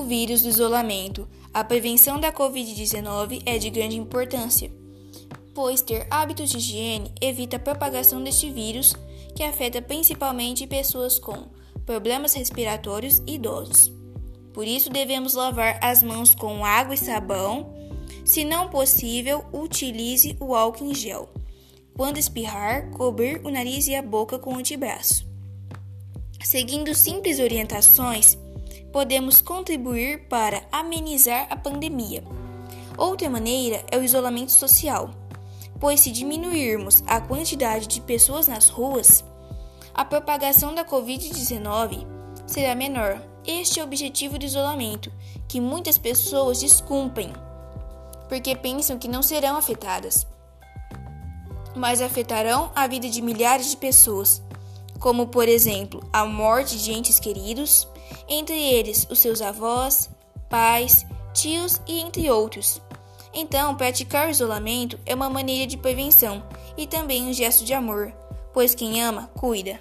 vírus do isolamento, a prevenção da Covid-19 é de grande importância, pois ter hábitos de higiene evita a propagação deste vírus, que afeta principalmente pessoas com problemas respiratórios e idosos. Por isso, devemos lavar as mãos com água e sabão. Se não possível, utilize o álcool em gel. Quando espirrar, cobrir o nariz e a boca com o antebraço. Seguindo simples orientações, podemos contribuir para amenizar a pandemia. Outra maneira é o isolamento social, pois se diminuirmos a quantidade de pessoas nas ruas, a propagação da Covid-19 será menor. Este é o objetivo do isolamento, que muitas pessoas descumprem, porque pensam que não serão afetadas, mas afetarão a vida de milhares de pessoas, como por exemplo a morte de entes queridos, entre eles os seus avós, pais, tios e entre outros. Então, praticar o isolamento é uma maneira de prevenção e também um gesto de amor, pois quem ama, cuida.